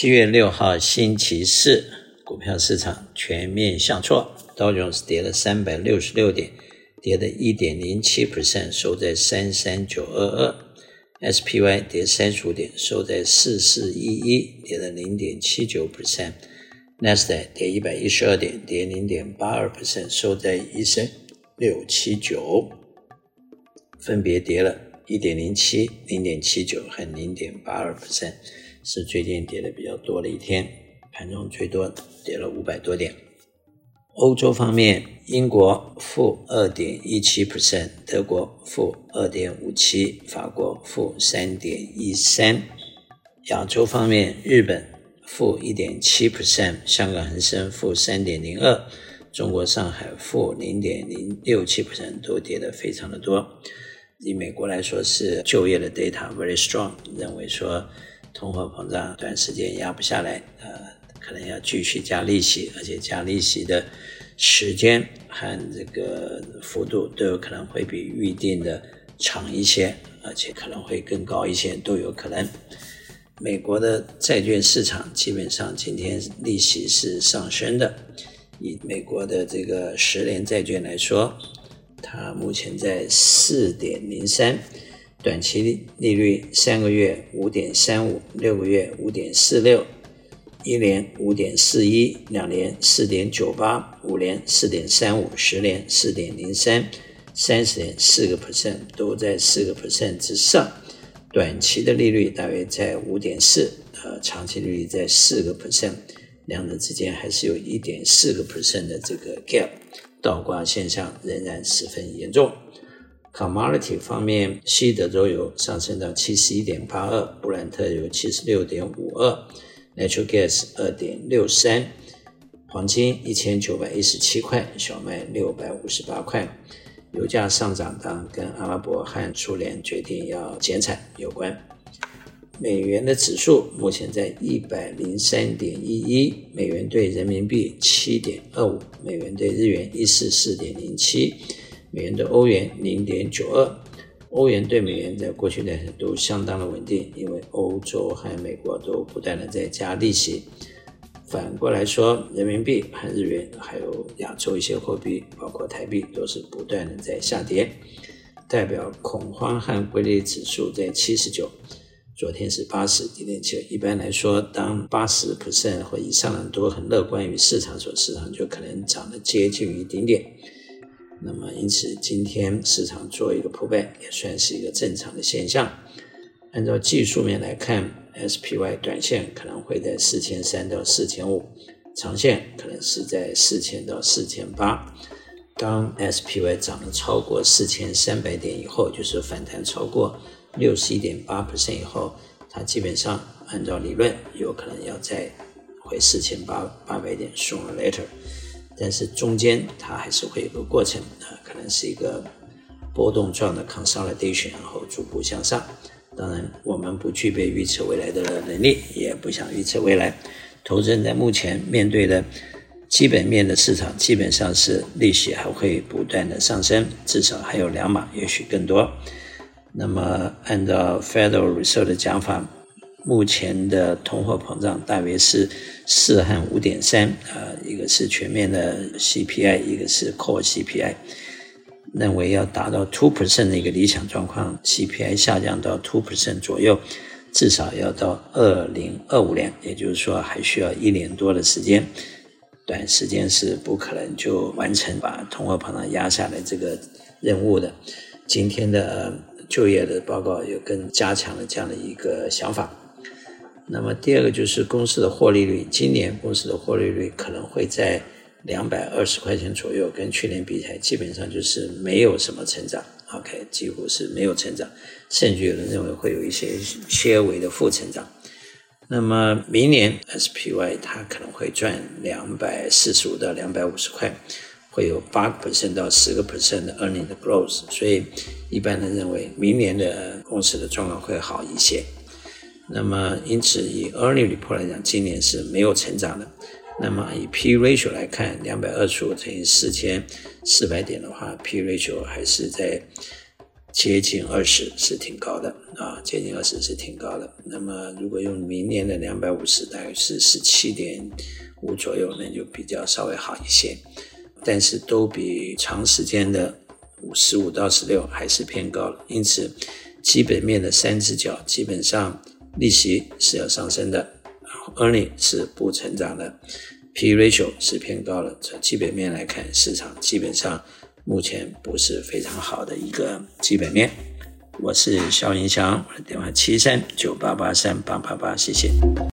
七月六号星期四，股票市场全面向挫，道琼斯跌了三百六十六点，跌了一点零七 percent，收在三三九二二。；SPY 跌三十五点，收在四四一一，跌了零点七九。Percent；纳斯达克跌一百一十二点，跌零点八二 percent，收在一三六七九，分别跌了一点零七、零点七九和零点八二 percent。是最近跌的比较多的一天，盘中最多跌了五百多点。欧洲方面，英国负二点一七 percent，德国负二点五七，法国负三点一三。亚洲方面，日本负一点七 percent，香港恒生负三点零二，中国上海负零点零六七 percent，都跌得非常的多。以美国来说，是就业的 data very strong，认为说。通货膨胀短时间压不下来，呃，可能要继续加利息，而且加利息的时间和这个幅度都有可能会比预定的长一些，而且可能会更高一些，都有可能。美国的债券市场基本上今天利息是上升的，以美国的这个十年债券来说，它目前在四点零三。短期利率三个月五点三五，六个月五点四六，一年五点四一，两年四点九八，五年四点三五，十年四点零三，三十年四个 percent 都在四个 percent 之上。短期的利率大约在五点四，呃，长期利率在四个 percent，两者之间还是有一点四个 percent 的这个 gap，倒挂现象仍然十分严重。Commodity 方面，西德州油上升到七十一点八二，布兰特油七十六点五二，Natural Gas 二点六三，黄金一千九百一十七块，小麦六百五十八块。油价上涨当跟阿拉伯和苏联决定要减产有关。美元的指数目前在一百零三点一一，美元兑人民币七点二五，美元兑日元一四四点零七。美元对欧元零点九二，欧元对美元在过去两天都相当的稳定，因为欧洲和美国都不断的在加利息。反过来说，人民币和日元还有亚洲一些货币，包括台币，都是不断的在下跌，代表恐慌和规律指数在七十九，昨天是八十，今天七。一般来说，当八十 percent 或以上的人都很乐观于市场所，市场就可能涨得接近于顶点。那么，因此今天市场做一个破败也算是一个正常的现象。按照技术面来看，SPY 短线可能会在四千三到四千五，长线可能是在四千到四千八。当 SPY 涨了超过四千三百点以后，就是反弹超过六十一点八 percent 以后，它基本上按照理论有可能要再回四千八八百点 sooner later，。但是中间它还是会有个过程啊，可能是一个波动状的 consolidation，然后逐步向上。当然，我们不具备预测未来的能力，也不想预测未来。投资人在目前面对的基本面的市场，基本上是利息还会不断的上升，至少还有两码，也许更多。那么，按照 Federal Reserve 的讲法。目前的通货膨胀大约是四和五点三，啊，一个是全面的 CPI，一个是 Core CPI，认为要达到 two percent 的一个理想状况，CPI 下降到 two percent 左右，至少要到二零二五年，也就是说还需要一年多的时间，短时间是不可能就完成把通货膨胀压下来这个任务的。今天的就业的报告有更加强了这样的一个想法。那么第二个就是公司的获利率，今年公司的获利率可能会在两百二十块钱左右，跟去年比起来，基本上就是没有什么成长，OK，几乎是没有成长，甚至有人认为会有一些些微的负成长。那么明年 SPY 它可能会赚两百四十五到两百五十块，会有八个 percent 到十个 percent 的 earning 的 growth，所以一般人认为明年的公司的状况会好一些。那么，因此以 earning report 来讲，今年是没有成长的。那么以 P ratio 来看，两百二十五乘以四千四百点的话，P ratio 还是在接近二十是挺高的啊，接近二十是挺高的。那么如果用明年的两百五十，大概是十七点五左右，那就比较稍微好一些。但是都比长时间的五十五到十六还是偏高了。因此，基本面的三只脚基本上利息是要上升的，earning 是不成长的，P ratio 是偏高了。从基本面来看，市场基本上。目前不是非常好的一个基本面。我是肖云祥，我的电话七三九八八三八八八，谢谢。